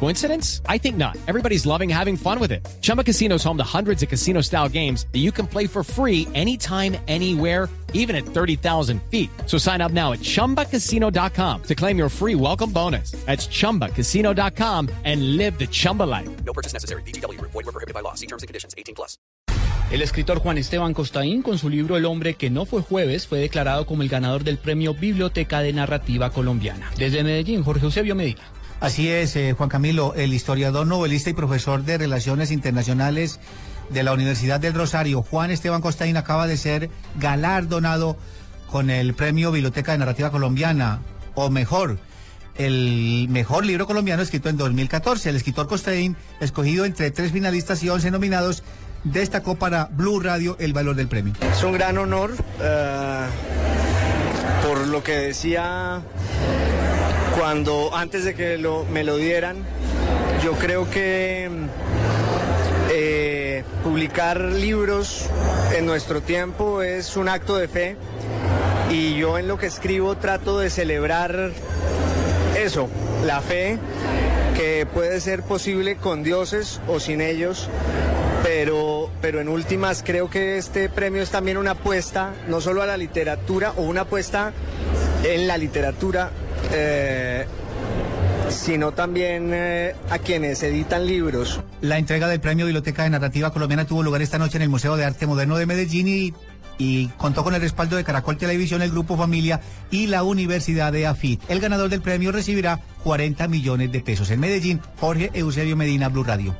Coincidence? I think not. Everybody's loving having fun with it. Chumba Casino is home to hundreds of casino style games that you can play for free anytime, anywhere, even at 30,000 feet. So sign up now at chumbacasino.com to claim your free welcome bonus. That's chumbacasino.com and live the Chumba life. No purchase necessary. BGW. Void were prohibited by law. See terms and conditions. 18 plus. El escritor Juan Esteban Costaín, con su libro El hombre que no fue jueves, fue declarado como el ganador del premio Biblioteca de Narrativa Colombiana. Desde Medellín, Jorge Eusebio Medina. Así es, eh, Juan Camilo, el historiador, novelista y profesor de Relaciones Internacionales de la Universidad del Rosario, Juan Esteban Costaín, acaba de ser galardonado con el premio Biblioteca de Narrativa Colombiana, o mejor, el mejor libro colombiano escrito en 2014. El escritor Costaín, escogido entre tres finalistas y once nominados, destacó para Blue Radio el valor del premio. Es un gran honor eh, por lo que decía cuando antes de que me lo dieran. Yo creo que eh, publicar libros en nuestro tiempo es un acto de fe y yo en lo que escribo trato de celebrar eso, la fe que puede ser posible con dioses o sin ellos, pero, pero en últimas creo que este premio es también una apuesta, no solo a la literatura, o una apuesta en la literatura, eh, sino también eh, a quienes editan libros. La entrega del premio Biblioteca de Narrativa Colombiana tuvo lugar esta noche en el Museo de Arte Moderno de Medellín y, y contó con el respaldo de Caracol Televisión, el Grupo Familia y la Universidad de AFIT. El ganador del premio recibirá 40 millones de pesos. En Medellín, Jorge Eusebio Medina, Blue Radio.